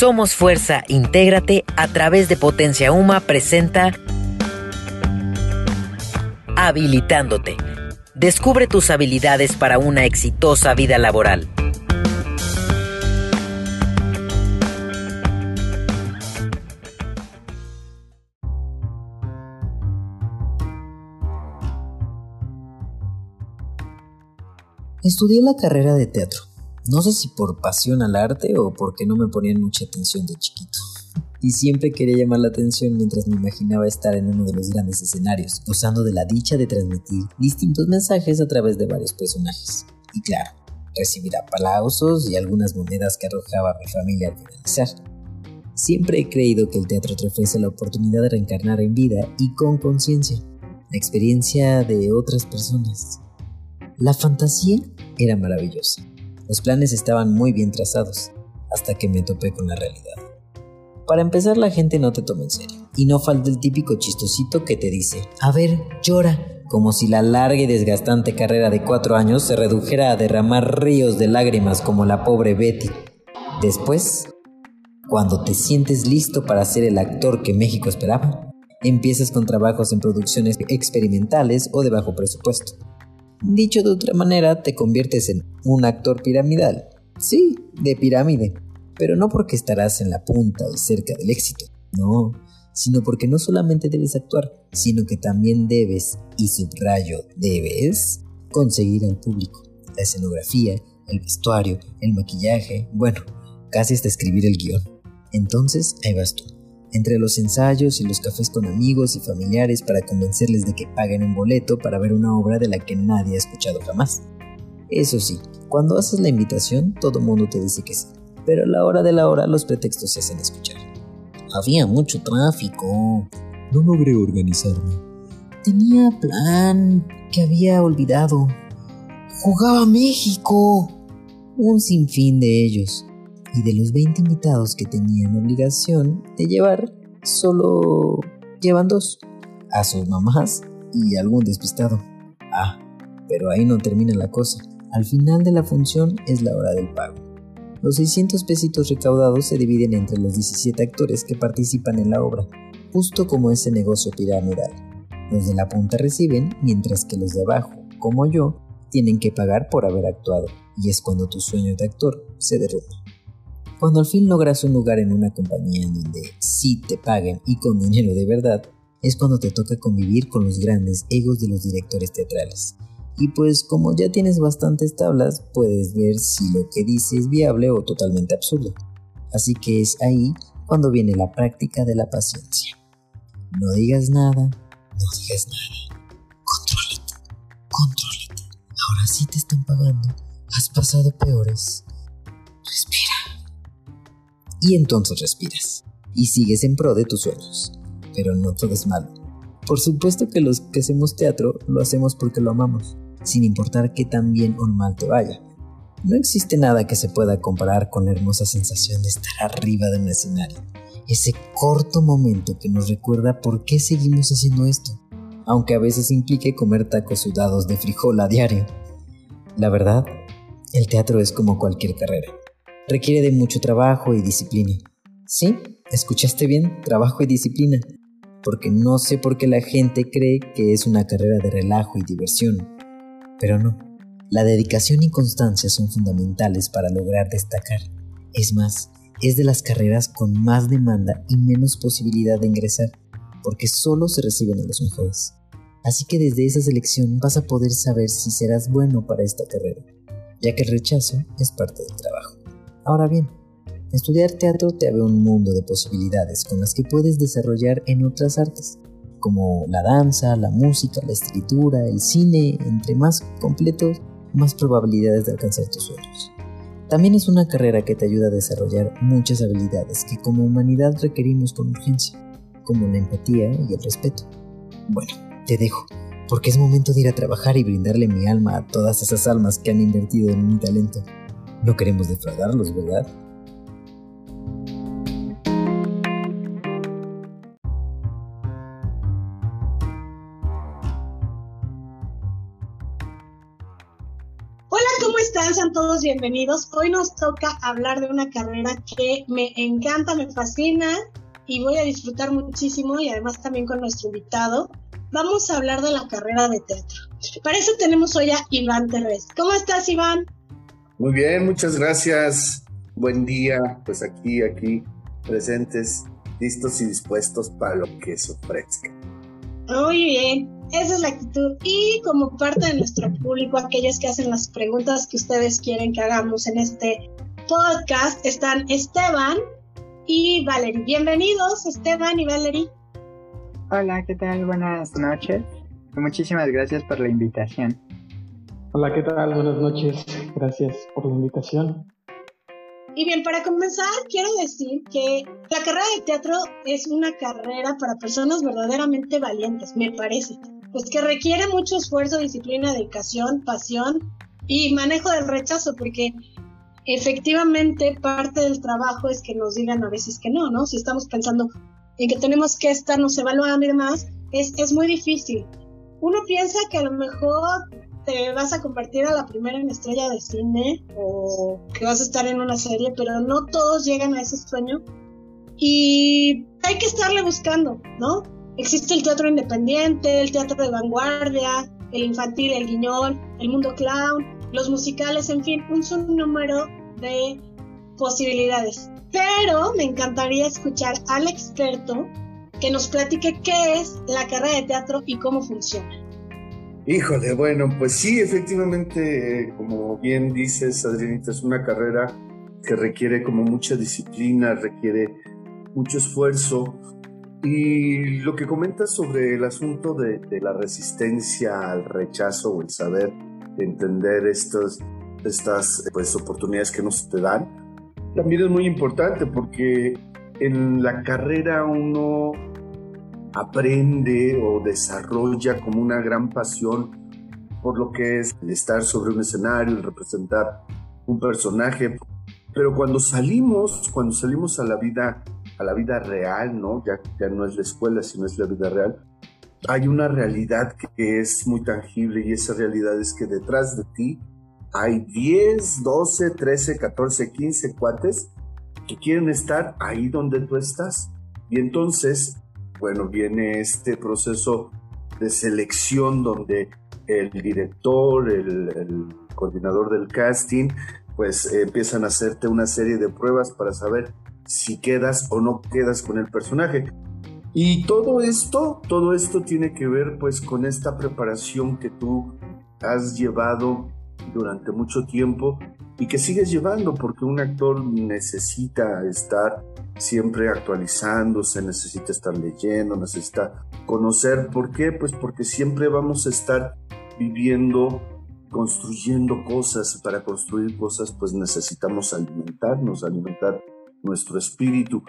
Somos Fuerza, intégrate a través de Potencia Uma presenta Habilitándote. Descubre tus habilidades para una exitosa vida laboral. Estudié la carrera de teatro. No sé si por pasión al arte o porque no me ponían mucha atención de chiquito. Y siempre quería llamar la atención mientras me imaginaba estar en uno de los grandes escenarios, gozando de la dicha de transmitir distintos mensajes a través de varios personajes. Y claro, recibir aplausos y algunas monedas que arrojaba mi familia al finalizar. Siempre he creído que el teatro te ofrece la oportunidad de reencarnar en vida y con conciencia, la experiencia de otras personas. La fantasía era maravillosa. Los planes estaban muy bien trazados, hasta que me topé con la realidad. Para empezar, la gente no te toma en serio, y no falta el típico chistosito que te dice, a ver, llora, como si la larga y desgastante carrera de cuatro años se redujera a derramar ríos de lágrimas como la pobre Betty. Después, cuando te sientes listo para ser el actor que México esperaba, empiezas con trabajos en producciones experimentales o de bajo presupuesto Dicho de otra manera, te conviertes en un actor piramidal. Sí, de pirámide, pero no porque estarás en la punta y cerca del éxito, no, sino porque no solamente debes actuar, sino que también debes, y subrayo, debes, conseguir al público, la escenografía, el vestuario, el maquillaje, bueno, casi hasta escribir el guion. Entonces, ahí vas tú entre los ensayos y los cafés con amigos y familiares para convencerles de que paguen un boleto para ver una obra de la que nadie ha escuchado jamás. Eso sí, cuando haces la invitación todo mundo te dice que sí, pero a la hora de la hora los pretextos se hacen escuchar. Había mucho tráfico. No logré organizarme. Tenía plan que había olvidado. Jugaba México. Un sinfín de ellos y de los 20 invitados que tenían obligación de llevar, solo llevan dos, a sus mamás y algún despistado. Ah, pero ahí no termina la cosa. Al final de la función es la hora del pago. Los 600 pesitos recaudados se dividen entre los 17 actores que participan en la obra, justo como ese negocio piramidal. Los de la punta reciben, mientras que los de abajo, como yo, tienen que pagar por haber actuado, y es cuando tu sueño de actor se derrumba. Cuando al fin logras un lugar en una compañía en donde sí te paguen y con dinero de verdad, es cuando te toca convivir con los grandes egos de los directores teatrales. Y pues como ya tienes bastantes tablas, puedes ver si lo que dices es viable o totalmente absurdo. Así que es ahí cuando viene la práctica de la paciencia. No digas nada, no digas nada. Contrólate, contrólate. Ahora sí te están pagando. Has pasado peores y entonces respiras y sigues en pro de tus sueños. Pero no todo es malo. Por supuesto que los que hacemos teatro lo hacemos porque lo amamos, sin importar qué tan bien o mal te vaya. No existe nada que se pueda comparar con la hermosa sensación de estar arriba de un escenario. Ese corto momento que nos recuerda por qué seguimos haciendo esto, aunque a veces implique comer tacos sudados de frijol a diario. La verdad, el teatro es como cualquier carrera requiere de mucho trabajo y disciplina. Sí, escuchaste bien, trabajo y disciplina. Porque no sé por qué la gente cree que es una carrera de relajo y diversión. Pero no, la dedicación y constancia son fundamentales para lograr destacar. Es más, es de las carreras con más demanda y menos posibilidad de ingresar, porque solo se reciben a los mejores. Así que desde esa selección vas a poder saber si serás bueno para esta carrera, ya que el rechazo es parte del trabajo. Ahora bien, estudiar teatro te abre un mundo de posibilidades con las que puedes desarrollar en otras artes, como la danza, la música, la escritura, el cine, entre más completos, más probabilidades de alcanzar tus sueños. También es una carrera que te ayuda a desarrollar muchas habilidades que como humanidad requerimos con urgencia, como la empatía y el respeto. Bueno, te dejo, porque es momento de ir a trabajar y brindarle mi alma a todas esas almas que han invertido en mi talento. No queremos defraudarlos, ¿verdad? Hola, ¿cómo están? sean todos bienvenidos. Hoy nos toca hablar de una carrera que me encanta, me fascina y voy a disfrutar muchísimo y además también con nuestro invitado. Vamos a hablar de la carrera de teatro. Para eso tenemos hoy a Iván Terrés. ¿Cómo estás, Iván? Muy bien, muchas gracias. Buen día, pues aquí, aquí, presentes, listos y dispuestos para lo que se ofrezca. Muy bien. Esa es la actitud. Y como parte de nuestro público, aquellos que hacen las preguntas que ustedes quieren que hagamos en este podcast, están Esteban y Valerie. Bienvenidos, Esteban y Valerie. Hola, ¿qué tal? Buenas noches. Muchísimas gracias por la invitación. Hola, ¿qué tal? Buenas noches. Gracias por la invitación. Y bien, para comenzar, quiero decir que la carrera de teatro es una carrera para personas verdaderamente valientes, me parece pues que requiere mucho esfuerzo, disciplina, dedicación, pasión y manejo del rechazo, porque efectivamente parte del trabajo es que nos digan a veces que no, ¿no? Si estamos pensando en que tenemos que estarnos evaluando y demás, es, es muy difícil. Uno piensa que a lo mejor te vas a convertir a la primera en estrella de cine o que vas a estar en una serie, pero no todos llegan a ese sueño y hay que estarle buscando, ¿no? Existe el teatro independiente, el teatro de vanguardia, el infantil, el guiñol, el mundo clown, los musicales, en fin, un número de posibilidades. Pero me encantaría escuchar al experto que nos platique qué es la carrera de teatro y cómo funciona. Híjole, bueno, pues sí, efectivamente, como bien dices, Adrianita, es una carrera que requiere como mucha disciplina, requiere mucho esfuerzo, y lo que comentas sobre el asunto de, la resistencia al rechazo o el saber entender estos, estas pues, oportunidades que nos te dan, también es muy importante porque en la carrera uno aprende o desarrolla como una gran pasión por lo que es estar sobre un escenario, y representar un personaje. Pero cuando salimos, cuando salimos a la vida a la vida real, ¿no? Ya, ya no es la escuela, sino es la vida real. Hay una realidad que es muy tangible y esa realidad es que detrás de ti hay 10, 12, 13, 14, 15 cuates que quieren estar ahí donde tú estás. Y entonces, bueno, viene este proceso de selección donde el director, el, coordinador del casting, pues empiezan a hacerte una serie de pruebas para saber si quedas o no quedas con el personaje. Y todo esto, todo esto tiene que ver pues con esta preparación que tú has llevado durante mucho tiempo y que sigues llevando porque un actor necesita estar siempre actualizándose, necesita estar leyendo, necesita conocer. ¿Por qué? Pues porque siempre vamos a estar viviendo, construyendo cosas. Para construir cosas pues necesitamos alimentarnos, alimentar nuestro espíritu.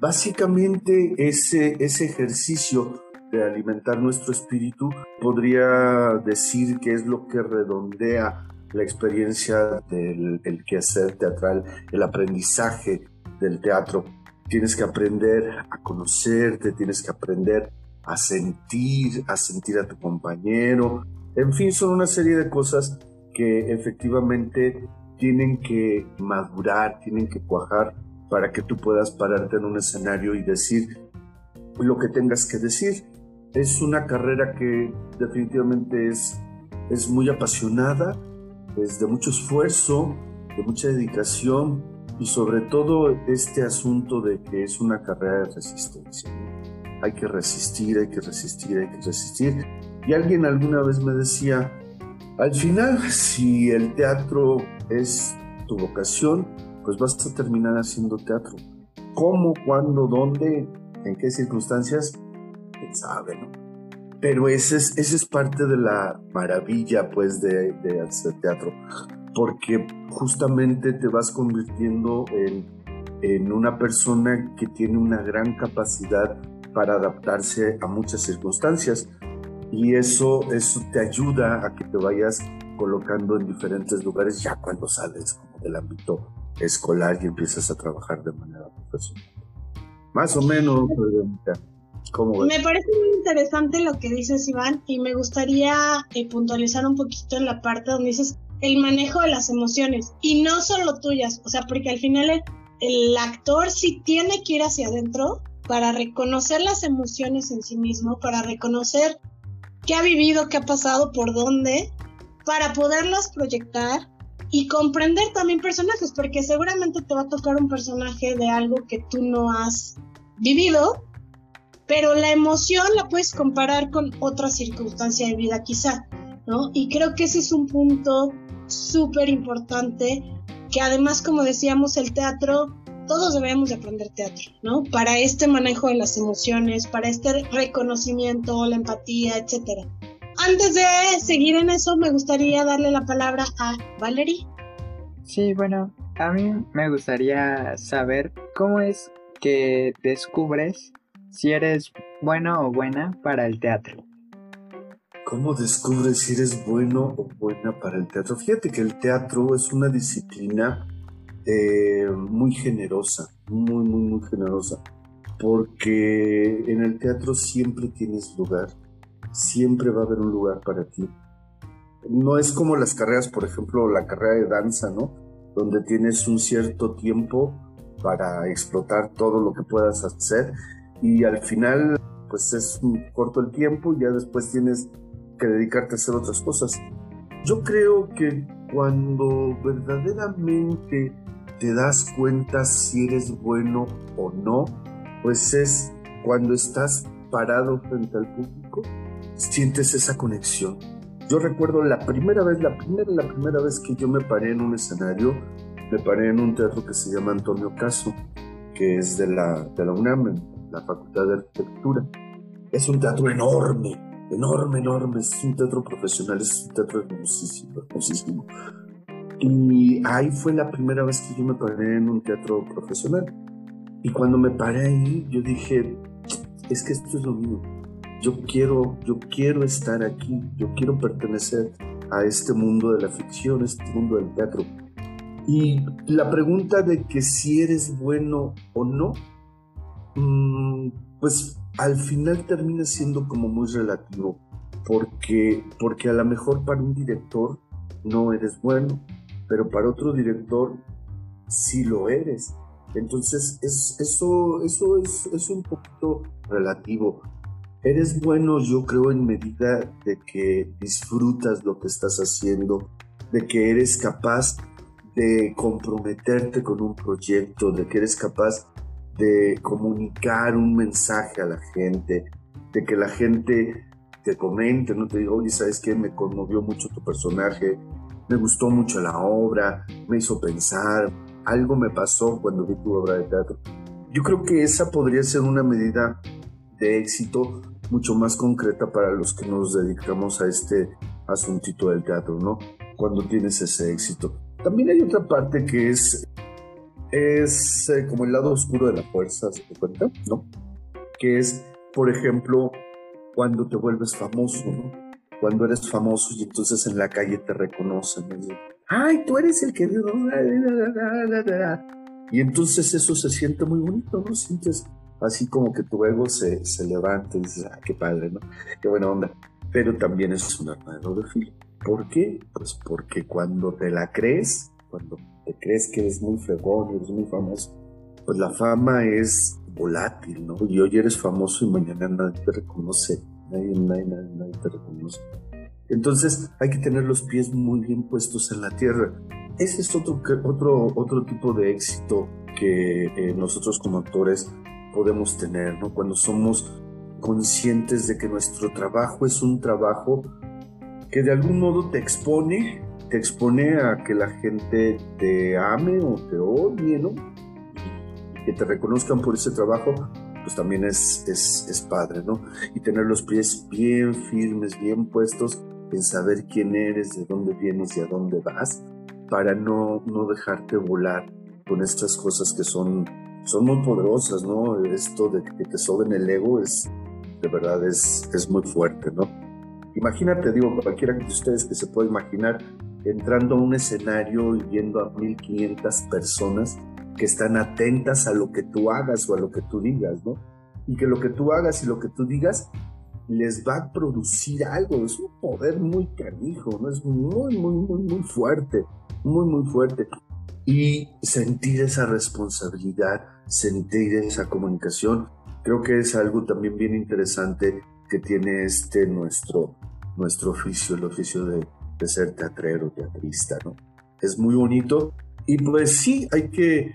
Básicamente ese, ese ejercicio de alimentar nuestro espíritu podría decir que es lo que redondea la experiencia del el quehacer teatral, el aprendizaje del teatro. Tienes que aprender a conocerte, tienes que aprender a sentir, a sentir a tu compañero. En fin, son una serie de cosas que efectivamente tienen que madurar, tienen que cuajar para que tú puedas pararte en un escenario y decir lo que tengas que decir. Es una carrera que definitivamente es, es muy apasionada, es de mucho esfuerzo, de mucha dedicación y sobre todo este asunto de que es una carrera de resistencia. Hay que resistir, hay que resistir, hay que resistir. Y alguien alguna vez me decía, al final, si el teatro es tu vocación, pues vas a terminar haciendo teatro. ¿Cómo, cuándo, dónde, en qué circunstancias? ¿Quién sabe, no? Pero esa es, ese es parte de la maravilla, pues, de, de hacer teatro, porque justamente te vas convirtiendo en, en una persona que tiene una gran capacidad para adaptarse a muchas circunstancias y eso, eso te ayuda a que te vayas colocando en diferentes lugares ya cuando sales del ámbito escolar y empiezas a trabajar de manera profesional. Más o menos, ¿cómo Me parece muy interesante lo que dices, Iván, y me gustaría eh, puntualizar un poquito en la parte donde dices el manejo de las emociones y no solo tuyas, o sea, porque al final el, actor sí tiene que ir hacia adentro para reconocer las emociones en sí mismo, para reconocer qué ha vivido, qué ha pasado, por dónde, para poderlas proyectar y comprender también personajes, porque seguramente te va a tocar un personaje de algo que tú no has vivido, pero la emoción la puedes comparar con otra circunstancia de vida quizá, ¿no? Y creo que ese es un punto súper importante, que además, como decíamos, el teatro, todos debemos de aprender teatro, ¿no? Para este manejo de las emociones, para este reconocimiento, la empatía, etcétera. Antes de seguir en eso, me gustaría darle la palabra a Valerie. Sí, bueno, a mí me gustaría saber cómo es que descubres si eres bueno o buena para el teatro. ¿Cómo descubres si eres bueno o buena para el teatro? Fíjate que el teatro es una disciplina eh, muy generosa, muy, muy, muy generosa, porque en el teatro siempre tienes lugar, siempre va a haber un lugar para ti. No es como las carreras, por ejemplo, la carrera de danza, ¿no? Donde tienes un cierto tiempo para explotar todo lo que puedas hacer y al final pues es corto el tiempo ya después tienes que dedicarte a hacer otras cosas. Yo creo que cuando verdaderamente te das cuenta si eres bueno o no, pues es cuando estás parado frente al público, sientes esa conexión. Yo recuerdo la primera vez, la primera, la primera vez que yo me paré en un escenario, me paré en un teatro que se llama Antonio Caso, que es de la, de la UNAM, la Facultad de Arquitectura. Es un teatro enorme, enorme, enorme, es un teatro profesional, es un teatro hermosísimo, hermosísimo. Y ahí fue la primera vez que yo me paré en un teatro profesional. Y cuando me paré ahí, yo dije, es que esto es lo mío. Yo quiero, yo quiero estar aquí, yo quiero pertenecer a este mundo de la ficción, este mundo del teatro. Y la pregunta de que si eres bueno o no, mm, pues al final termina siendo como muy relativo, porque, porque a lo mejor para un director no eres bueno, pero para otro director sí lo eres. Entonces es, eso, eso es, es un poquito relativo. Eres bueno, yo creo, en medida de que disfrutas lo que estás haciendo, de que eres capaz de comprometerte con un proyecto, de que eres capaz de comunicar un mensaje a la gente, de que la gente te comente, no te diga, oye, ¿sabes qué? Me conmovió mucho tu personaje, me gustó mucho la obra, me hizo pensar, algo me pasó cuando vi tu obra de teatro. Yo creo que esa podría ser una medida de éxito mucho más concreta para los que nos dedicamos a este asuntito del teatro, ¿no? Cuando tienes ese éxito. También hay otra parte que es es eh, como el lado oscuro de la fuerza, ¿se te cuenta? ¿No? Que es, por ejemplo, cuando te vuelves famoso, ¿no? Cuando eres famoso y entonces en la calle te reconocen. Ay, tú eres el que... Y entonces eso se siente muy bonito, ¿no? Sientes así como que tu ego se, se levanta y dices, ah, qué padre, ¿no? Qué buena onda. Pero también es un arma de doble filo. ¿Por qué? Pues porque cuando te la crees, cuando te crees que eres muy fregón, eres muy famoso, pues la fama es volátil, ¿no? Y hoy eres famoso y mañana nadie te reconoce, nadie, nadie, nadie, te reconoce. Entonces hay que tener los pies muy bien puestos en la tierra. Ese es otro, otro, otro tipo de éxito que eh, nosotros como actores podemos tener, ¿no? Cuando somos conscientes de que nuestro trabajo es un trabajo que de algún modo te expone te expone a que la gente te ame o te odie, ¿no? Y que te reconozcan por ese trabajo, pues también es, es, es padre, ¿no? Y tener los pies bien firmes, bien puestos en saber quién eres, de dónde vienes y a dónde vas, para no, no dejarte volar con estas cosas que son, son muy poderosas, ¿no? Esto de que te soben el ego es, de verdad, es, es muy fuerte, ¿no? Imagínate, digo, cualquiera de ustedes que se pueda imaginar entrando a un escenario y viendo a 1500 personas que están atentas a lo que tú hagas o a lo que tú digas, ¿no? Y que lo que tú hagas y lo que tú digas les va a producir algo, es un poder muy canijo, ¿no? es muy, muy, muy, muy fuerte, muy, muy fuerte. Y sentir esa responsabilidad, sentir esa comunicación, creo que es algo también bien interesante que tiene este nuestro, nuestro oficio, el oficio de, de ser teatrero, teatrista, ¿no? Es muy bonito y pues sí, hay que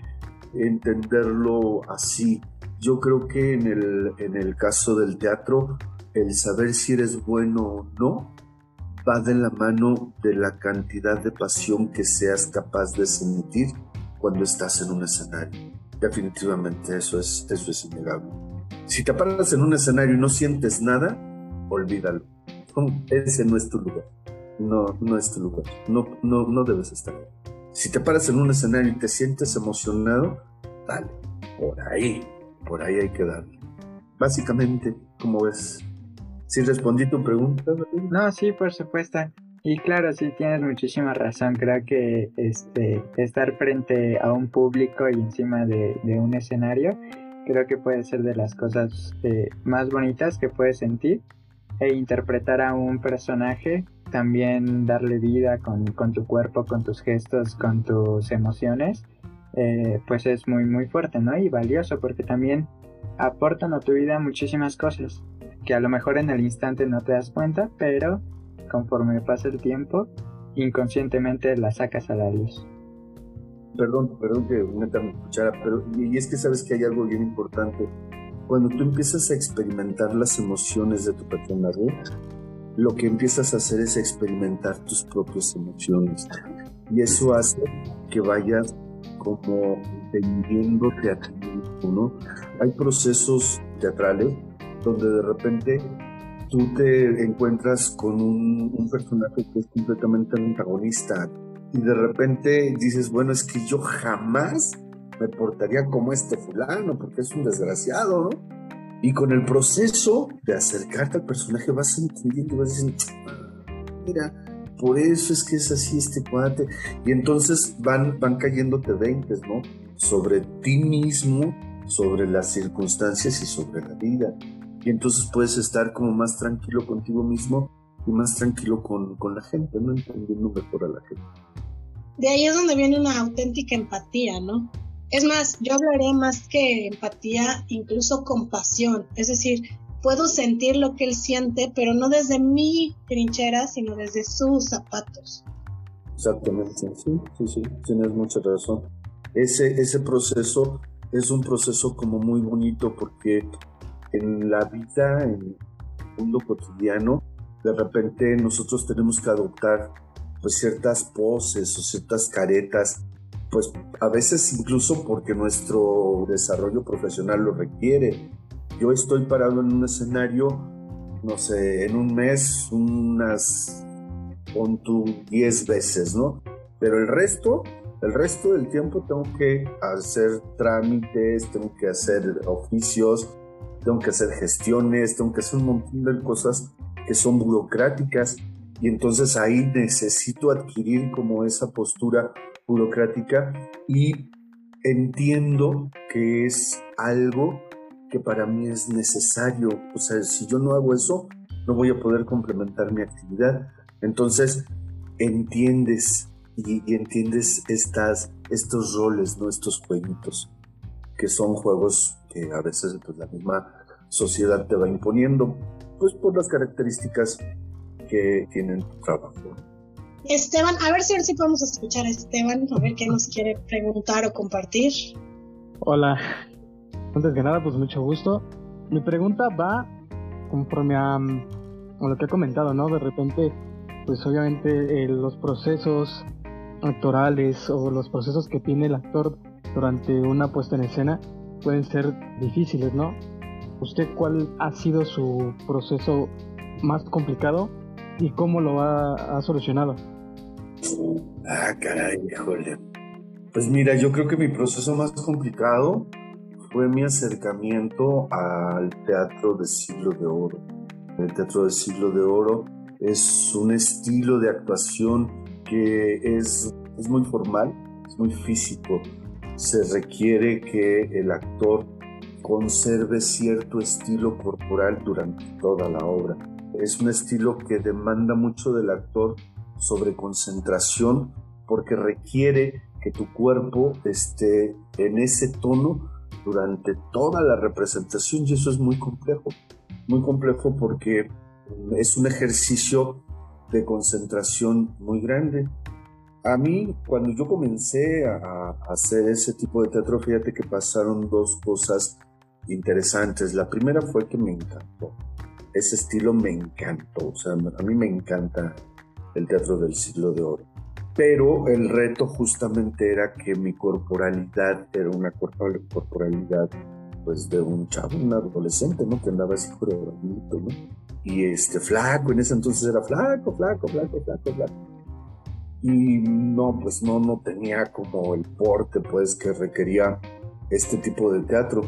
entenderlo así. Yo creo que en el, en el caso del teatro, el saber si eres bueno o no va de la mano de la cantidad de pasión que seas capaz de sentir cuando estás en un escenario. Definitivamente eso es, eso es innegable. Si te paras en un escenario y no sientes nada, olvídalo. Ese no es tu lugar. No, no es tu lugar. No, no, no debes estar. Si te paras en un escenario y te sientes emocionado, dale. Por ahí. Por ahí hay que darle. Básicamente, como ves? ¿Sí respondí tu pregunta? No, sí, por supuesto. Y claro, sí tienes muchísima razón. Creo que este estar frente a un público y encima de, un escenario, creo que puede ser de las cosas eh, más bonitas que puedes sentir. E interpretar a un personaje, también darle vida con, tu cuerpo, con tus gestos, con tus emociones, eh, pues es muy muy fuerte, ¿no? Y valioso porque también aportan a tu vida muchísimas cosas que a lo mejor en el instante no te das cuenta, pero conforme pasa el tiempo, inconscientemente la sacas a la luz. Perdón, perdón que meta mi cuchara, pero y es que sabes que hay algo bien importante. Cuando tú empiezas a experimentar las emociones de tu personaje, lo que empiezas a hacer es experimentar tus propias emociones. Y eso hace que vayas como entendiéndote a ti ¿no? Hay procesos teatrales donde de repente tú te encuentras con un, personaje que es completamente antagonista y de repente dices, bueno, es que yo jamás me portaría como este fulano porque es un desgraciado, ¿no? Y con el proceso de acercarte al personaje vas entendiendo vas diciendo, mira, por eso es que es así este cuate. Y entonces van, van cayéndote veintes, ¿no? Sobre ti mismo, sobre las circunstancias y sobre la vida y entonces puedes estar como más tranquilo contigo mismo y más tranquilo con, con la gente, ¿no? Entendiendo mejor a la gente. De ahí es donde viene una auténtica empatía, ¿no? Es más, yo hablaré más que empatía, incluso compasión. Es decir, puedo sentir lo que él siente, pero no desde mi trinchera, sino desde sus zapatos. Exactamente, sí, sí, sí, tienes mucha razón. Ese, ese proceso es un proceso como muy bonito porque en la vida, en el mundo cotidiano, de repente nosotros tenemos que adoptar pues ciertas poses o ciertas caretas, pues a veces incluso porque nuestro desarrollo profesional lo requiere. Yo estoy parado en un escenario, no sé, en un mes unas, pon tú 10 veces, ¿no? Pero el resto, el resto del tiempo tengo que hacer trámites, tengo que hacer oficios, tengo que hacer gestiones, tengo que hacer un montón de cosas que son burocráticas y entonces ahí necesito adquirir como esa postura burocrática y entiendo que es algo que para mí es necesario. O sea, si yo no hago eso, no voy a poder complementar mi actividad. Entonces, entiendes y, entiendes estas, estos roles, ¿no? estos jueguitos, que son juegos que a veces pues, la misma sociedad te va imponiendo, pues por las características que tienen tu trabajo. Esteban, a ver si, podemos escuchar a Esteban, a ver qué nos quiere preguntar o compartir. Hola, antes que nada, pues mucho gusto. Mi pregunta va conforme a, lo que he comentado, ¿no? De repente, pues obviamente eh, los procesos actorales o los procesos que tiene el actor durante una puesta en escena pueden ser difíciles, ¿no? ¿Usted cuál ha sido su proceso más complicado y cómo lo ha, solucionado? Ah, caray, híjole. Pues mira, yo creo que mi proceso más complicado fue mi acercamiento al teatro de siglo de oro. El teatro de siglo de oro es un estilo de actuación que es, es muy formal, es muy físico. Se requiere que el actor conserve cierto estilo corporal durante toda la obra. Es un estilo que demanda mucho del actor sobre concentración porque requiere que tu cuerpo esté en ese tono durante toda la representación y eso es muy complejo. Muy complejo porque es un ejercicio de concentración muy grande. A mí, cuando yo comencé a, hacer ese tipo de teatro, fíjate que pasaron dos cosas interesantes. La primera fue que me encantó. Ese estilo me encantó. O sea, a mí me encanta el teatro del siglo de oro. Pero el reto justamente era que mi corporalidad era una corporalidad pues de un chavo, un adolescente, ¿no? Que andaba así coreográfico, ¿no? Y este, flaco, en ese entonces era flaco, flaco, flaco, flaco, flaco y no, pues no, no tenía como el porte pues que requería este tipo de teatro.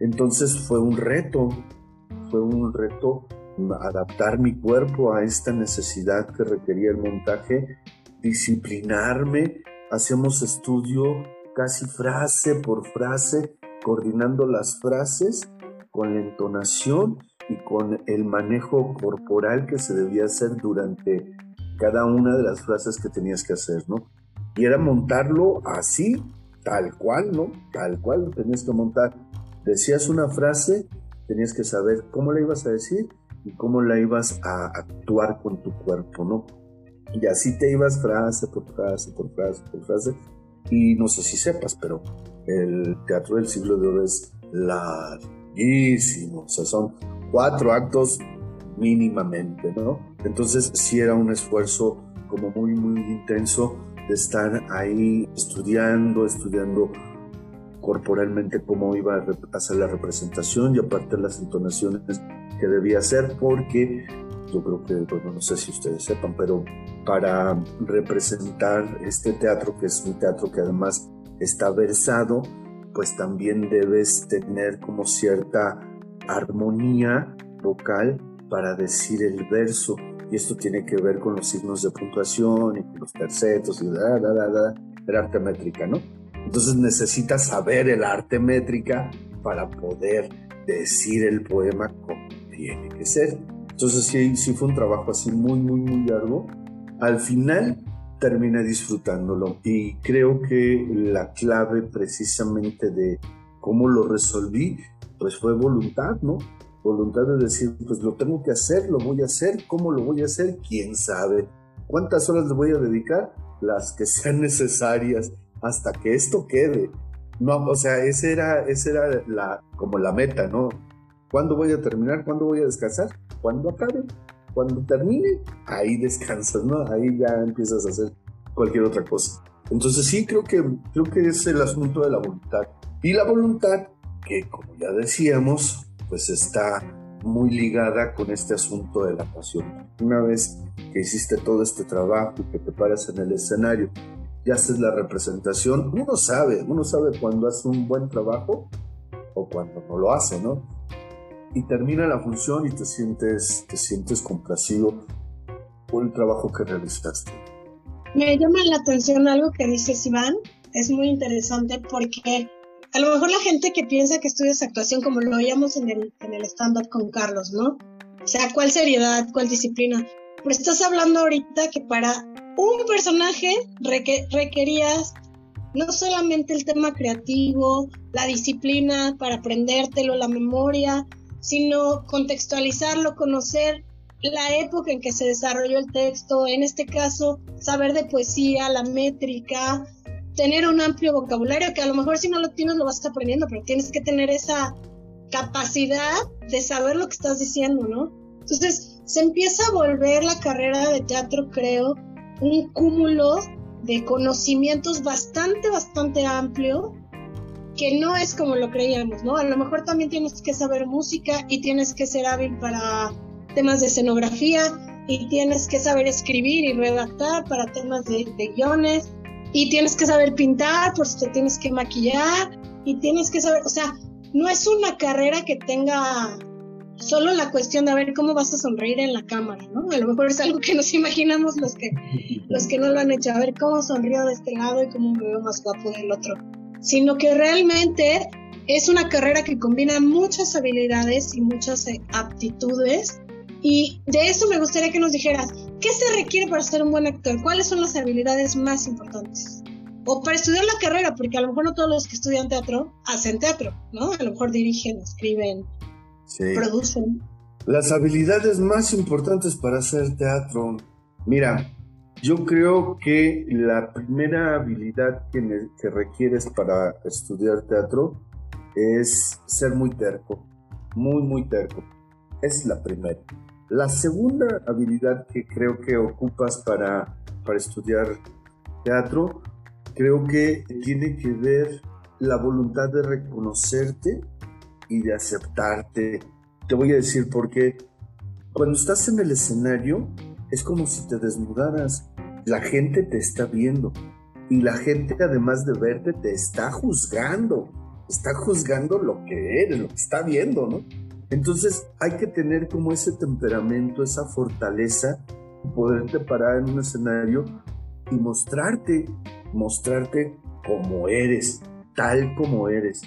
Entonces fue un reto, fue un reto adaptar mi cuerpo a esta necesidad que requería el montaje, disciplinarme, hacemos estudio casi frase por frase, coordinando las frases con la entonación y con el manejo corporal que se debía hacer durante cada una de las frases que tenías que hacer, ¿no? Y era montarlo así, tal cual, ¿no? Tal cual lo tenías que montar. Decías una frase, tenías que saber cómo la ibas a decir y cómo la ibas a actuar con tu cuerpo, ¿no? Y así te ibas frase por frase, por frase, por frase. Y no sé si sepas, pero el teatro del siglo de oro es larguísimo. O sea, son cuatro actos mínimamente, ¿no? Entonces sí era un esfuerzo como muy, muy intenso de estar ahí estudiando, estudiando corporalmente cómo iba a hacer la representación y aparte las entonaciones que debía hacer porque yo creo que, bueno, no sé si ustedes sepan, pero para representar este teatro, que es un teatro que además está versado, pues también debes tener como cierta armonía vocal para decir el verso. Y esto tiene que ver con los signos de puntuación y con los tercetos y da, da, da, da, el arte métrica, ¿no? Entonces necesitas saber el arte métrica para poder decir el poema como tiene que ser. Entonces sí, sí fue un trabajo así muy, muy, muy largo. Al final terminé disfrutándolo y creo que la clave precisamente de cómo lo resolví pues fue voluntad, ¿no? voluntad de decir, pues lo tengo que hacer, lo voy a hacer, ¿cómo lo voy a hacer? ¿Quién sabe? ¿Cuántas horas le voy a dedicar? Las que sean necesarias hasta que esto quede. No, o sea, esa era, esa era la, como la meta, ¿no? ¿Cuándo voy a terminar? ¿Cuándo voy a descansar? Cuando acabe. Cuando termine, ahí descansas, ¿no? Ahí ya empiezas a hacer cualquier otra cosa. Entonces sí, creo que, creo que es el asunto de la voluntad. Y la voluntad, que como ya decíamos, pues está muy ligada con este asunto de la pasión. Una vez que hiciste todo este trabajo y que te paras en el escenario y haces la representación, uno sabe, uno sabe cuando hace un buen trabajo o cuando no lo hace, ¿no? Y termina la función y te sientes, te sientes complacido por el trabajo que realizaste. Me llama la atención algo que dice Iván, es muy interesante porque a lo mejor la gente que piensa que estudias actuación, como lo veíamos en el, en el stand-up con Carlos, ¿no? O sea, ¿cuál seriedad, cuál disciplina? Pero estás hablando ahorita que para un personaje requerías no solamente el tema creativo, la disciplina para aprendértelo, la memoria, sino contextualizarlo, conocer la época en que se desarrolló el texto, en este caso, saber de poesía, la métrica, tener un amplio vocabulario que a lo mejor si no lo tienes lo vas aprendiendo, pero tienes que tener esa capacidad de saber lo que estás diciendo, ¿no? Entonces se empieza a volver la carrera de teatro, creo, un cúmulo de conocimientos bastante, bastante amplio, que no es como lo creíamos, ¿no? A lo mejor también tienes que saber música y tienes que ser hábil para temas de escenografía y tienes que saber escribir y redactar para temas de, guiones y tienes que saber pintar, por si te tienes que maquillar y tienes que saber, o sea, no es una carrera que tenga solo la cuestión de ver cómo vas a sonreír en la cámara, ¿no? A lo mejor es algo que nos imaginamos los que, los que no lo han hecho, a ver cómo sonrío de este lado y cómo me veo más guapo del otro, sino que realmente Es una carrera que combina muchas habilidades y muchas eh, aptitudes. Y de eso me gustaría que nos dijeras, ¿qué se requiere para ser un buen actor? ¿Cuáles son las habilidades más importantes? O para estudiar la carrera, porque a lo mejor no todos los que estudian teatro hacen teatro, ¿no? A lo mejor dirigen, escriben, producen. Las habilidades más importantes para hacer teatro. Mira, yo creo que la primera habilidad que, requieres para estudiar teatro es ser muy terco, muy, muy terco. Es la primera. La segunda habilidad que creo que ocupas para, para estudiar teatro, creo que tiene que ver la voluntad de reconocerte y de aceptarte te voy a decir por qué. Cuando estás en el escenario, es como si te desnudaras. La gente te está viendo. Y la gente, además de verte, te está juzgando. Está juzgando lo que eres, lo que está viendo, ¿no? Entonces hay que tener como ese temperamento, esa fortaleza, poderte parar en un escenario y mostrarte, mostrarte como eres, tal como eres.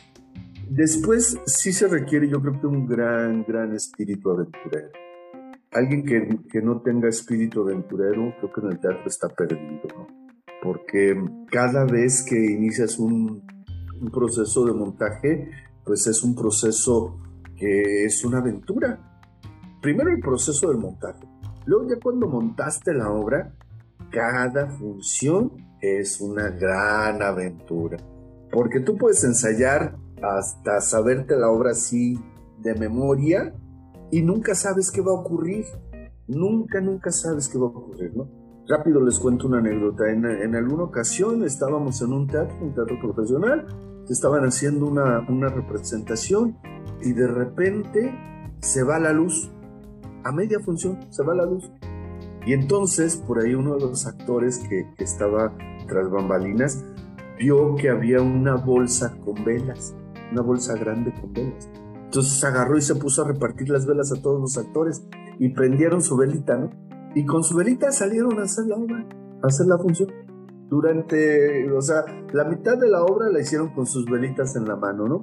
Después sí se requiere, yo creo que un gran, gran espíritu aventurero. Alguien que, no tenga espíritu aventurero, creo que en el teatro está perdido, ¿no? Porque cada vez que inicias un, un proceso de montaje, pues es un proceso que es una aventura. Primero el proceso del montaje. Luego ya cuando montaste la obra, cada función es una gran aventura. Porque tú puedes ensayar hasta saberte la obra así de memoria y nunca sabes qué va a ocurrir. Nunca, nunca sabes qué va a ocurrir, ¿no? Rápido les cuento una anécdota. En, alguna ocasión estábamos en un teatro, un teatro profesional, estaban haciendo una, una representación y de repente se va la luz. A media función se va la luz. Y entonces por ahí uno de los actores que, que estaba tras bambalinas vio que había una bolsa con velas una bolsa grande con velas. Entonces agarró y se puso a repartir las velas a todos los actores y prendieron su velita, ¿no? Y con su velita salieron a hacer la obra, a hacer la función. Durante, o sea, la mitad de la obra la hicieron con sus velitas en la mano, ¿no?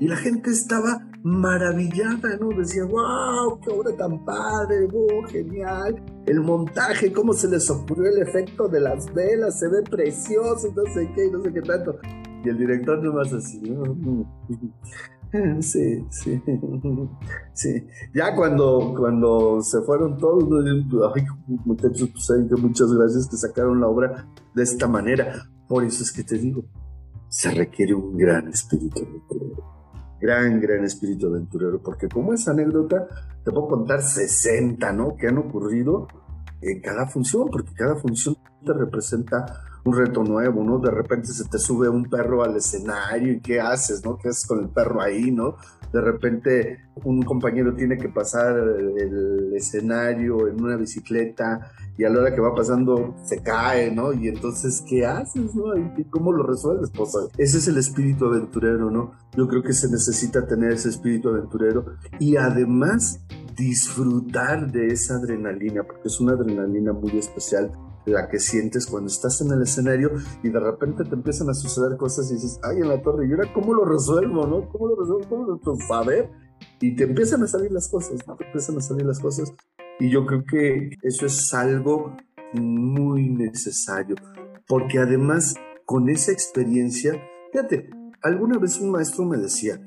Y la gente estaba maravillada, ¿no? Decía, wow, qué obra tan padre, wow, genial. El montaje, cómo se les ocurrió el efecto de las velas, se ve precioso, no sé qué, no sé qué tanto. Y el director nomás así, Sí, sí, sí. Ya cuando, cuando se fueron todos, ay, muchachos, pues muchas gracias que sacaron la obra de esta manera. Por eso es que te digo, se requiere un gran espíritu aventurero. Gran, gran espíritu aventurero. Porque como esa anécdota, te puedo contar 60, ¿no? Que han ocurrido en cada función, porque cada función te representa un reto nuevo, ¿no? De repente se te sube un perro al escenario y ¿qué haces, no? ¿Qué haces con el perro ahí, no? De repente un compañero tiene que pasar el escenario en una bicicleta y a la hora que va pasando se cae, ¿no? Y entonces, ¿qué haces, no? ¿Y cómo lo resuelves? Pues ese es el espíritu aventurero, ¿no? Yo creo que se necesita tener ese espíritu aventurero y además disfrutar de esa adrenalina, porque es una adrenalina muy especial la que sientes cuando estás en el escenario y de repente te empiezan a suceder cosas y dices, ay, en la torre, ¿y ahora cómo lo resuelvo, no? ¿Cómo lo resuelvo? ¿Cómo lo resuelvo? A ver, y te empiezan a salir las cosas, ¿no? Te empiezan a salir las cosas y yo creo que eso es algo muy necesario, porque además con esa experiencia, fíjate, alguna vez un maestro me decía,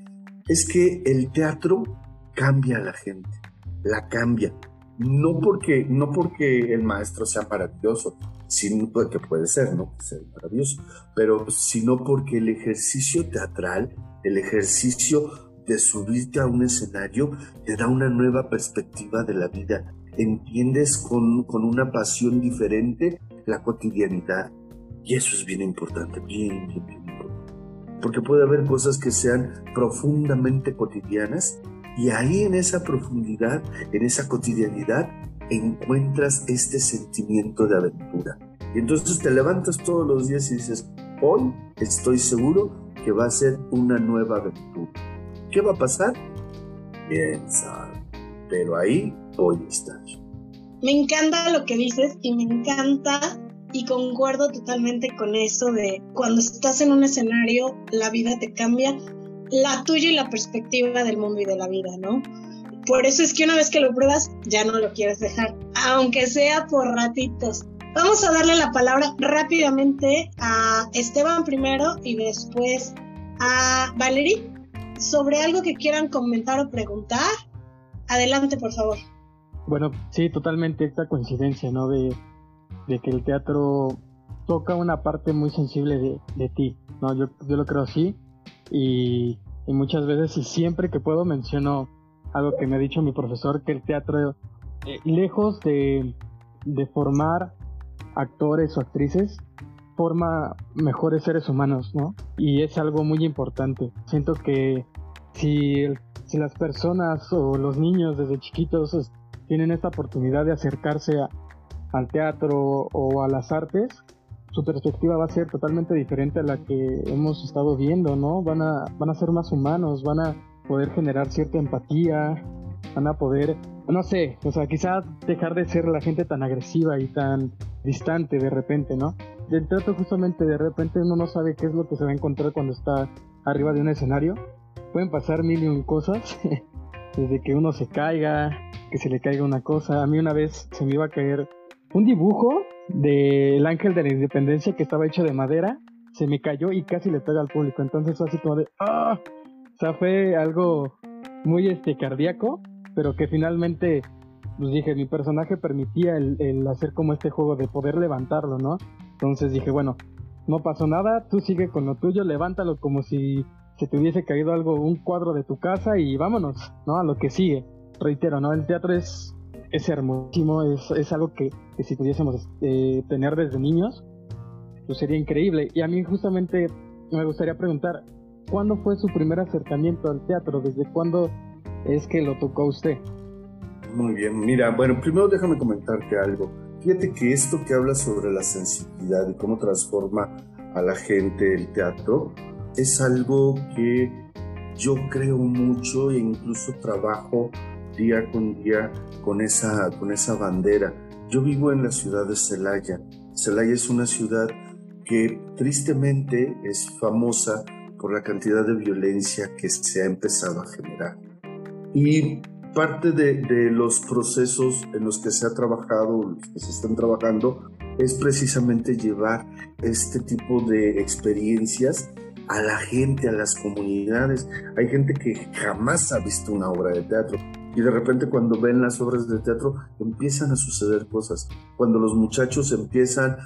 es que el teatro cambia a la gente, la cambia no porque, no porque el maestro sea maravilloso, sino que puede ser, ¿no? Ser maravilloso, pero sino porque el ejercicio teatral, el ejercicio de subirte a un escenario, te da una nueva perspectiva de la vida. Entiendes con, con una pasión diferente la cotidianidad. Y eso es bien importante, bien, bien, bien importante. Porque puede haber cosas que sean profundamente cotidianas y ahí en esa profundidad, en esa cotidianidad, encuentras este sentimiento de aventura. Y entonces te levantas todos los días y dices, hoy estoy seguro que va a ser una nueva aventura. ¿Qué va a pasar? Bien sabe. Pero ahí hoy estás. Me encanta lo que dices y me encanta y concuerdo totalmente con eso de cuando estás en un escenario, la vida te cambia la tuya y la perspectiva del mundo y de la vida, ¿no? Por eso es que una vez que lo pruebas, ya no lo quieres dejar, aunque sea por ratitos. Vamos a darle la palabra rápidamente a Esteban primero y después a Valerie sobre algo que quieran comentar o preguntar. Adelante, por favor. Bueno, sí, totalmente esta coincidencia, ¿no? De, que el teatro toca una parte muy sensible de, ti, ¿no? Yo, yo lo creo así y, muchas veces y siempre que puedo menciono algo que me ha dicho mi profesor, que el teatro, eh, lejos de, de formar actores o actrices, forma mejores seres humanos, ¿no? Y es algo muy importante. Siento que si, si las personas o los niños desde chiquitos tienen esta oportunidad de acercarse al teatro o a las artes, su perspectiva va a ser totalmente diferente a la que hemos estado viendo, ¿no? Van a, van a ser más humanos, van a poder generar cierta empatía, van a poder, no sé, o sea, quizá dejar de ser la gente tan agresiva y tan distante de repente, ¿no? Del teatro justamente de repente uno no sabe qué es lo que se va a encontrar cuando está arriba de un escenario. Pueden pasar mil y un cosas, desde que uno se caiga, que se le caiga una cosa. A mí una vez se me iba a caer un dibujo del ángel de la independencia que estaba hecho de madera, se me cayó y casi le pega al público. Entonces fue así como de, ¡ah! O sea, fue algo muy este cardíaco, pero que finalmente, pues dije, mi personaje permitía el, hacer como este juego de poder levantarlo, ¿no? Entonces dije, bueno, no pasó nada, tú sigue con lo tuyo, levántalo como si se te hubiese caído algo, un cuadro de tu casa y vámonos, ¿no? A lo que sigue. Reitero, ¿no? El teatro es es hermosísimo, es, es algo que, si pudiésemos eh, tener desde niños, pues sería increíble. Y a mí justamente me gustaría preguntar, ¿cuándo fue su primer acercamiento al teatro? ¿Desde cuándo es que lo tocó usted? Muy bien, mira, bueno, primero déjame comentarte algo. Fíjate que esto que habla sobre la sensibilidad y cómo transforma a la gente el teatro es algo que yo creo mucho e incluso trabajo día con día con esa, con esa bandera. Yo vivo en la ciudad de Celaya. Celaya es una ciudad que tristemente es famosa por la cantidad de violencia que se ha empezado a generar. Y parte de, de, los procesos en los que se ha trabajado, los que se están trabajando, es precisamente llevar este tipo de experiencias a la gente, a las comunidades. Hay gente que jamás ha visto una obra de teatro y de repente cuando ven las obras de teatro empiezan a suceder cosas. Cuando los muchachos empiezan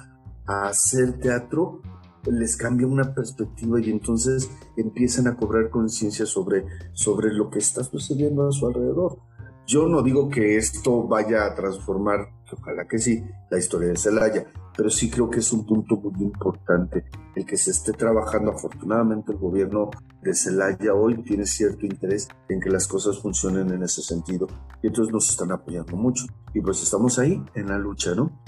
a hacer teatro, les cambia una perspectiva y entonces empiezan a cobrar conciencia sobre, sobre lo que está sucediendo a su alrededor. Yo no digo que esto vaya a transformar, ojalá que sí, la historia de Celaya, pero sí creo que es un punto muy importante el que se esté trabajando. Afortunadamente el gobierno de Celaya hoy tiene cierto interés en que las cosas funcionen en ese sentido y entonces nos están apoyando mucho y pues estamos ahí en la lucha, ¿no?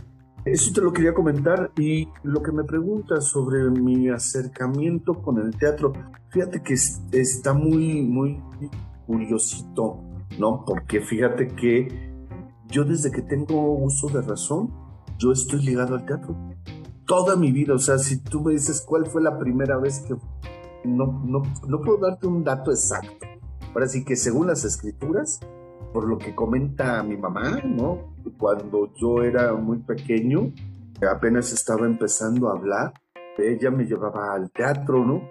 Eso te lo quería comentar y lo que me preguntas sobre mi acercamiento con el teatro, fíjate que está muy, muy curiosito ¿no? Porque fíjate que yo desde que tengo uso de razón, yo estoy ligado al teatro. Toda mi vida, o sea, si tú me dices cuál fue la primera vez que... No, no, no puedo darte un dato exacto. Ahora sí que según las escrituras, por lo que comenta mi mamá, ¿no? Cuando yo era muy pequeño, apenas estaba empezando a hablar, ella me llevaba al teatro, ¿no?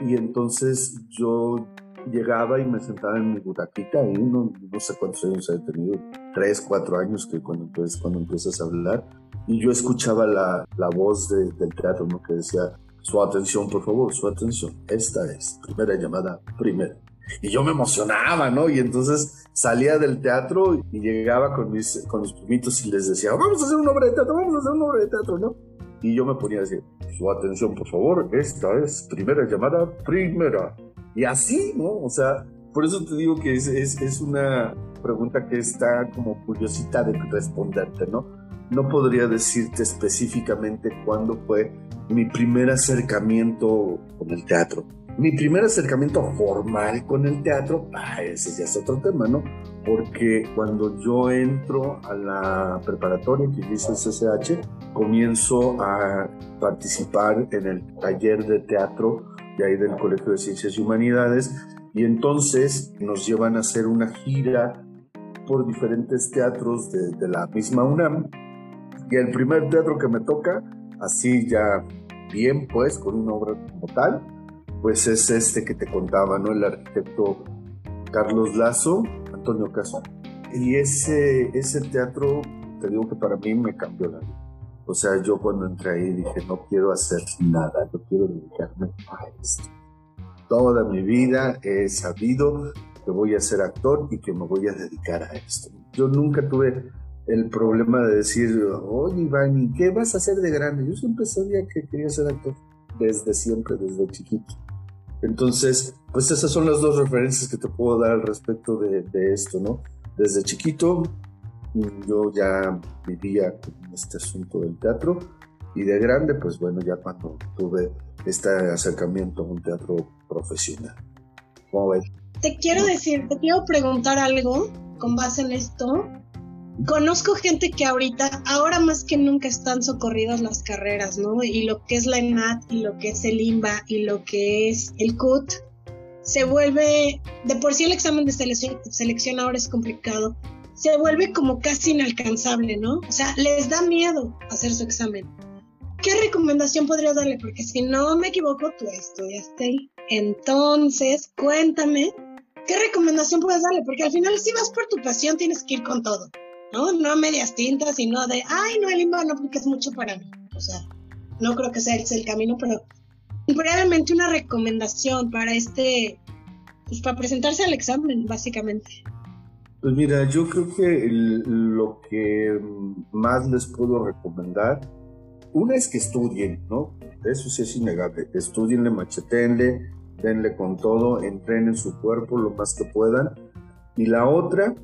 Y entonces yo llegaba y me sentaba en mi butaquita y no, no sé cuántos años he tenido, tres, cuatro años que cuando, entonces, cuando empiezas a hablar y yo escuchaba la, la voz del teatro ¿no? que decía, su atención por favor, su atención, esta es primera llamada, primera. Y yo me emocionaba, ¿no? Y entonces salía del teatro y llegaba con mis, con mis primitos y les decía, vamos a hacer una obra de teatro, vamos a hacer una obra de teatro, ¿no? Y yo me ponía a decir, su atención, por favor, esta es primera llamada, primera. Y así, ¿no? O sea, por eso te digo que es, es, una pregunta que está como curiosita de responderte, ¿no? No podría decirte específicamente cuándo fue mi primer acercamiento con el teatro. Mi primer acercamiento formal con el teatro, ah, ese ya es otro tema, ¿no? Porque cuando yo entro a la preparatoria que hice el CCH, comienzo a participar en el taller de teatro de ahí del Colegio de Ciencias y Humanidades, y entonces nos llevan a hacer una gira por diferentes teatros de, la misma UNAM, y el primer teatro que me toca, así ya bien pues, con una obra como tal, pues es este que te contaba, ¿no? El arquitecto Carlos Lazo, Antonio Caso. Y ese, ese teatro, te digo que para mí me cambió la vida. O sea, yo cuando entré ahí dije, no quiero hacer nada, no quiero dedicarme a esto. Toda mi vida he sabido que voy a ser actor y que me voy a dedicar a esto. Yo nunca tuve el problema de decir, oye Iván, ¿y qué vas a hacer de grande? Yo siempre sabía que quería ser actor, desde siempre, desde chiquito. Entonces, pues esas son las dos referencias que te puedo dar al respecto de, de esto, ¿no? Desde chiquito yo ya vivía con este asunto del teatro y de grande, pues bueno, ya cuando tuve este acercamiento a un teatro profesional. ¿Cómo ves? Te quiero decir, te quiero preguntar algo con base en esto. Conozco gente que ahorita, ahora más que nunca están socorridas las carreras, ¿no? Y lo que es la ENAT y lo que es el IMBA y lo que es el CUT, se vuelve, de por sí el examen de selección, selección ahora es complicado, se vuelve como casi inalcanzable, ¿no? O sea, les da miedo hacer su examen. ¿Qué recomendación podrías darle? Porque si no me equivoco, tú estudiaste ahí. Entonces, cuéntame, ¿qué recomendación puedes darle? Porque al final, si vas por tu pasión, tienes que ir con todo, ¿no? No a medias tintas y no de, ay, no, el no, porque es mucho para mí. O sea, no creo que sea ese el camino, pero brevemente una recomendación para este, pues para presentarse al examen, básicamente. Pues mira, yo creo que lo que más les puedo recomendar, una es que estudien, ¿no? Eso sí es innegable. Estudienle, machetenle, denle con todo, entrenen su cuerpo lo más que puedan. Y la otra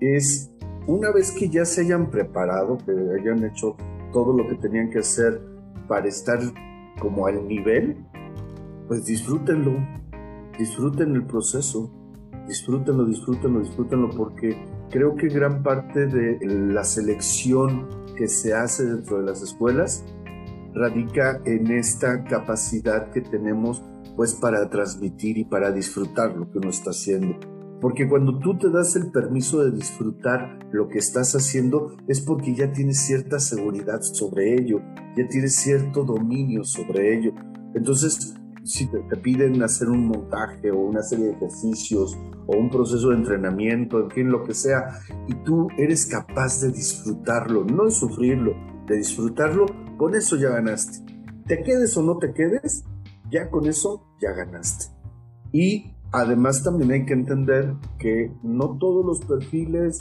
es, una vez que ya se hayan preparado, que hayan hecho todo lo que tenían que hacer para estar como al nivel, pues disfrútenlo, disfruten el proceso disfrútenlo, disfrútenlo, disfrútenlo, porque creo que gran parte de la selección que se hace dentro de las escuelas radica en esta capacidad que tenemos pues para transmitir y para disfrutar lo que uno está haciendo. Porque cuando tú te das el permiso de disfrutar lo que estás haciendo es porque ya tienes cierta seguridad sobre ello, ya tienes cierto dominio sobre ello. Entonces, si te, piden hacer un montaje o una serie de ejercicios o un proceso de entrenamiento, en fin, lo que sea, y tú eres capaz de disfrutarlo, no sufrirlo, de disfrutarlo, con eso ya ganaste. Te quedes o no te quedes, ya con eso ya ganaste. Y además también hay que entender que no todos los perfiles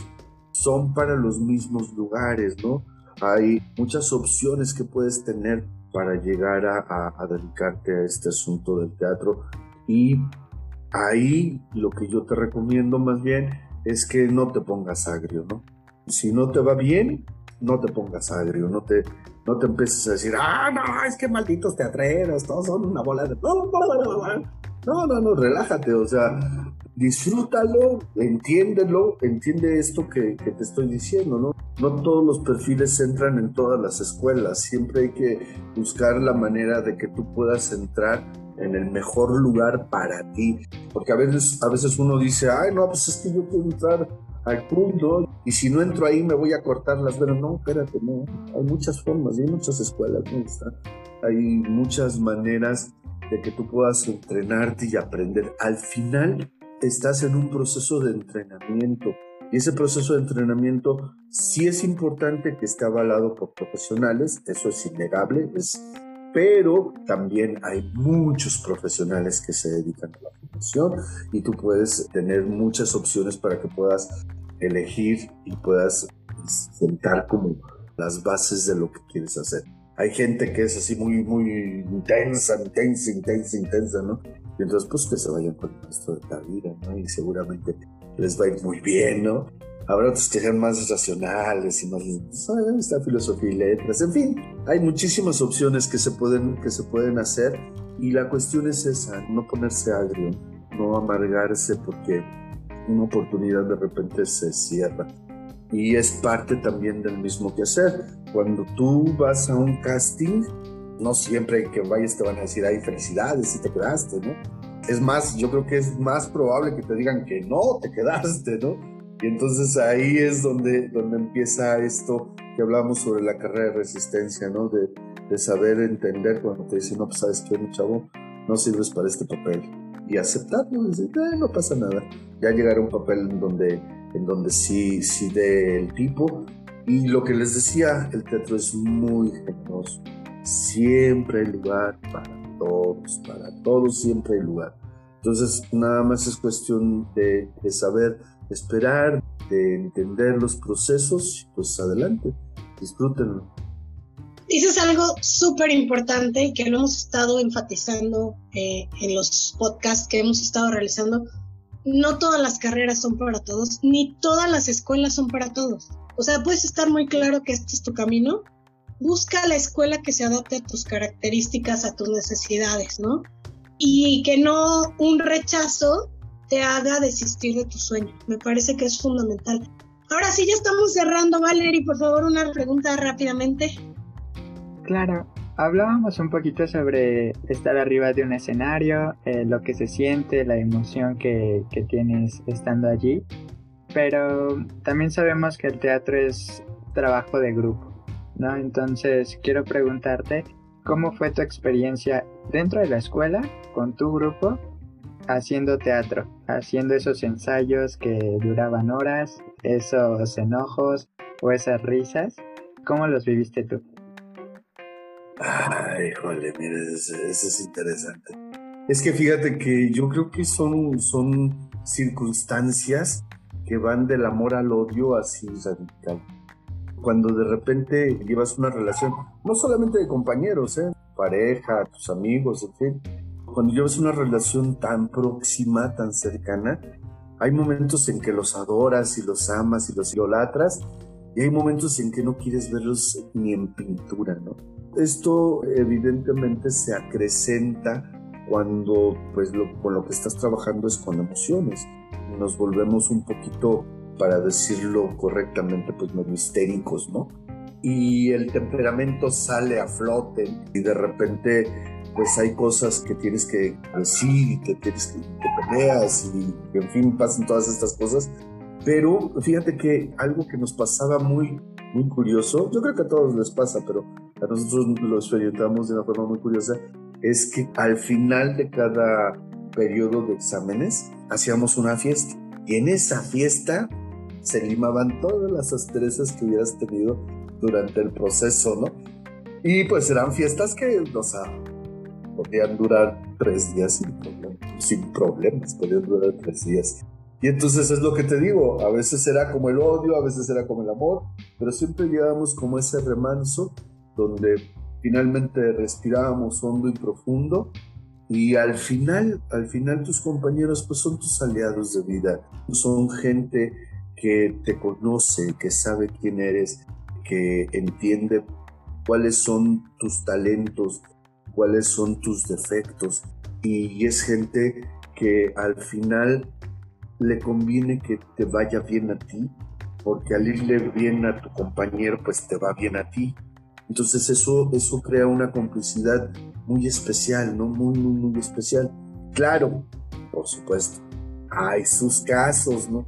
son para los mismos lugares, ¿no? Hay muchas opciones que puedes tener para llegar a, dedicarte a este asunto del teatro. Y ahí lo que yo te recomiendo más bien es que no te pongas agrio, ¿no? Si no te va bien, no te pongas agrio, no te, no te empieces a decir, ah, no, es que malditos teatreros, todos son una bola de... No, no, no, relájate, o sea, disfrútalo, entiéndelo, entiende esto que, te estoy diciendo, ¿no? No todos los perfiles entran en todas las escuelas, siempre hay que buscar la manera de que tú puedas entrar en el mejor lugar para ti, porque a veces, a veces uno dice, ay, no, pues es que yo quiero entrar al punto y si no entro ahí me voy a cortar las venas. No, espérate, no, hay muchas formas, hay muchas escuelas, ¿no? hay muchas maneras de que tú puedas entrenarte y aprender. Al final, estás en un proceso de entrenamiento. Y ese proceso de entrenamiento sí es importante que esté avalado por profesionales, eso es innegable, es, pero también hay muchos profesionales que se dedican a la formación y tú puedes tener muchas opciones para que puedas elegir y puedas sentar como las bases de lo que quieres hacer. Hay gente que es así muy, muy intensa, intensa, intensa, intensa, ¿no? Y entonces, pues que se vayan con el resto de la vida, ¿no? Y seguramente les va a ir muy bien, ¿no? Habrá otros que sean más racionales y más, pues, esta filosofía y letras, en fin, hay muchísimas opciones que se pueden, que se pueden hacer y la cuestión es esa, no ponerse agrio, no amargarse porque una oportunidad de repente se cierra. Y es parte también del mismo que hacer. Cuando tú vas a un casting, no siempre que vayas te van a decir, ay, felicidades, si te quedaste, ¿no? Es más, yo creo que es más probable que te digan que no, te quedaste, ¿no? Y entonces ahí es donde, donde empieza esto que hablamos sobre la carrera de resistencia, ¿no? De, de saber entender cuando te dicen, no, pues sabes que, chavo, no sirves para este papel. Y aceptarlo, decir, eh, no pasa nada. Ya llegará un papel en donde, en donde sí, sí dé el tipo. Y lo que les decía, el teatro es muy generoso. Siempre hay lugar para todos, para todos siempre hay lugar. Entonces, nada más es cuestión de, saber esperar, de entender los procesos, pues adelante, disfrútenlo. Dices algo súper importante que lo hemos estado enfatizando eh, en los podcasts que hemos estado realizando. No todas las carreras son para todos, ni todas las escuelas son para todos. O sea, puedes estar muy claro que este es tu camino. Busca la escuela que se adapte a tus características, a tus necesidades, ¿no? Y que no un rechazo te haga desistir de tu sueño. Me parece que es fundamental. Ahora sí, ya estamos cerrando, Valerie, por favor, una pregunta rápidamente. Claro, hablábamos un poquito sobre estar arriba de un escenario, eh, lo que se siente, la emoción que, que tienes estando allí, pero también sabemos que el teatro es trabajo de grupo, ¿no? Entonces quiero preguntarte, ¿cómo fue tu experiencia dentro de la escuela con tu grupo haciendo teatro, haciendo esos ensayos que duraban horas, esos enojos o esas risas? ¿Cómo los viviste tú? Ay, híjole, mira, eso, es interesante. Es que fíjate que yo creo que son, son circunstancias que van del amor al odio así radical. Cuando de repente llevas una relación, no solamente de compañeros, ¿eh? pareja, tus amigos, en fin, cuando llevas una relación tan próxima, tan cercana, hay momentos en que los adoras y los amas y los idolatras, y hay momentos en que no quieres verlos ni en pintura, ¿no? Esto evidentemente se acrecenta cuando pues con lo que estás trabajando es con emociones. Nos volvemos un poquito, para decirlo correctamente, pues medio histéricos, ¿no? Y el temperamento sale a flote y de repente pues hay cosas que tienes que decir y que tienes que, que peleas y en fin pasan todas estas cosas. Pero fíjate que algo que nos pasaba muy, muy curioso, yo creo que a todos les pasa, pero a nosotros lo experimentamos de una forma muy curiosa, es que al final de cada periodo de exámenes hacíamos una fiesta y en esa fiesta se limaban todas las asperezas que hubieras tenido durante el proceso, ¿no? Y pues eran fiestas que, o podían durar tres días sin problemas, sin problemas, podían durar tres días. Y entonces es lo que te digo, a veces era como el odio, a veces era como el amor, pero siempre llevábamos como ese remanso donde finalmente respirábamos hondo y profundo y al final, al final tus compañeros pues son tus aliados de vida, son gente que te conoce, que sabe quién eres, que entiende cuáles son tus talentos, cuáles son tus defectos y es gente que al final le conviene que te vaya bien a ti, porque al irle bien a tu compañero pues te va bien a ti entonces eso, eso crea una complicidad muy especial, ¿no? Muy, muy, muy especial. Claro, por supuesto, hay sus casos, ¿no?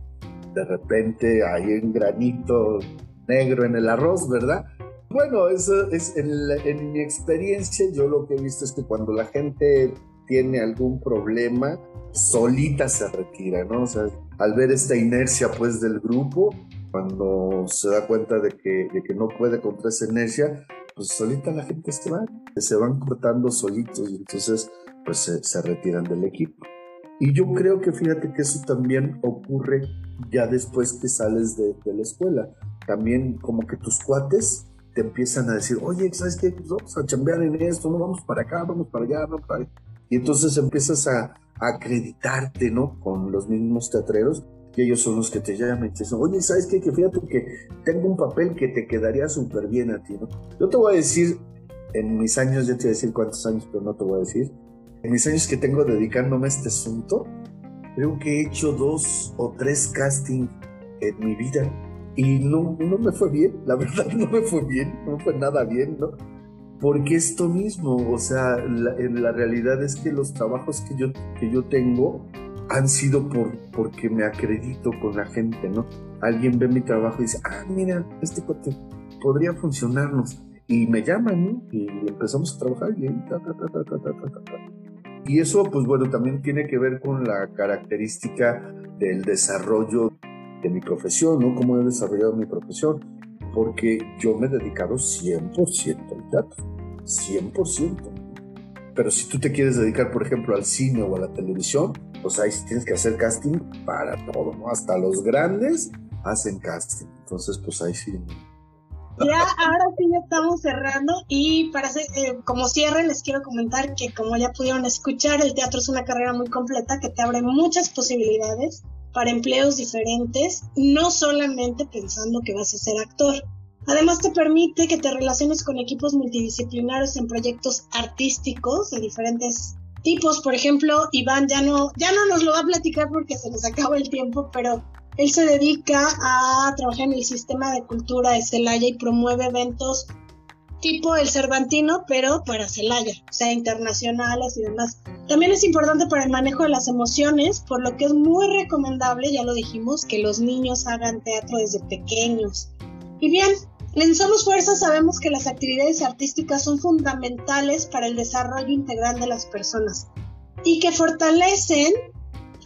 De repente hay un granito negro en el arroz, ¿verdad? Bueno, eso es en, en mi experiencia, yo lo que he visto es que cuando la gente tiene algún problema, solita se retira, ¿no? O sea, al ver esta inercia pues del grupo, cuando se da cuenta de que, de que no puede contra esa inercia, pues solita la gente se va, se van cortando solitos y entonces pues se, retiran del equipo. Y yo creo que fíjate que eso también ocurre ya después que sales de, de, la escuela. También como que tus cuates te empiezan a decir, oye, ¿sabes qué? Pues vamos a chambear en esto, no vamos para acá, vamos para allá, vamos para allá. Y entonces empiezas a acreditarte, ¿no? Con los mismos teatreros y ellos son los que te llaman y te dicen, oye, ¿sabes qué? Que fíjate que tengo un papel que te quedaría súper bien a ti, ¿no? Yo te voy a decir, en mis años, ya te voy a decir cuántos años, pero no te voy a decir, en mis años que tengo dedicándome a este asunto, creo que he hecho dos o tres castings en mi vida y no, no me fue bien, la verdad no me fue bien, no fue nada bien, ¿no? Porque esto mismo, o sea, la, la realidad es que los trabajos que yo, que yo tengo han sido por, porque me acredito con la gente, ¿no? Alguien ve mi trabajo y dice, ah, mira, este podría funcionarnos. Y me llaman, ¿no? Y empezamos a trabajar y ta, ta, ta, ta, ta, ta, ta, ta. Y eso, pues bueno, también tiene que ver con la característica del desarrollo de mi profesión, ¿no? Cómo he desarrollado mi profesión. Porque yo me he dedicado 100% al teatro. 100%. Pero si tú te quieres dedicar, por ejemplo, al cine o a la televisión, pues ahí tienes que hacer casting para todo, ¿no? Hasta los grandes hacen casting. Entonces, pues ahí sí. Ya, ahora sí ya estamos cerrando y para eh, como cierre les quiero comentar que como ya pudieron escuchar, el teatro es una carrera muy completa que te abre muchas posibilidades para empleos diferentes, no solamente pensando que vas a ser actor. Además te permite que te relaciones con equipos multidisciplinarios en proyectos artísticos de diferentes tipos. Por ejemplo, Iván ya no, ya no nos lo va a platicar porque se nos acaba el tiempo, pero él se dedica a trabajar en el sistema de cultura de Celaya y promueve eventos tipo el Cervantino, pero para Celaya, o sea, internacionales y demás. También es importante para el manejo de las emociones, por lo que es muy recomendable, ya lo dijimos, que los niños hagan teatro desde pequeños. Y bien, en Somos Fuerza sabemos que las actividades artísticas son fundamentales para el desarrollo integral de las personas y que fortalecen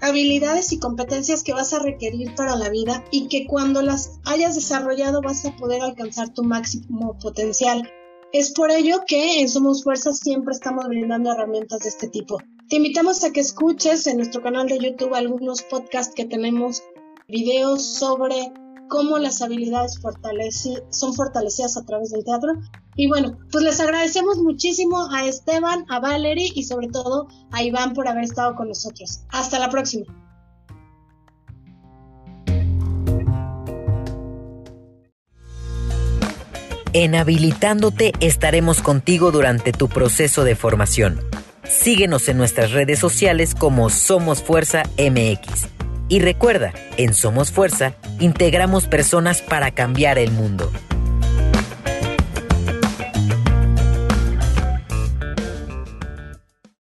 habilidades y competencias que vas a requerir para la vida y que cuando las hayas desarrollado vas a poder alcanzar tu máximo potencial. Es por ello que en Somos Fuerzas siempre estamos brindando herramientas de este tipo. Te invitamos a que escuches en nuestro canal de YouTube algunos podcasts que tenemos, videos sobre cómo las habilidades son fortalecidas a través del teatro. Y bueno, pues les agradecemos muchísimo a Esteban, a Valerie y sobre todo a Iván por haber estado con nosotros. Hasta la próxima. En Habilitándote estaremos contigo durante tu proceso de formación. Síguenos en nuestras redes sociales como Somos Fuerza MX. Y recuerda, en Somos Fuerza integramos personas para cambiar el mundo.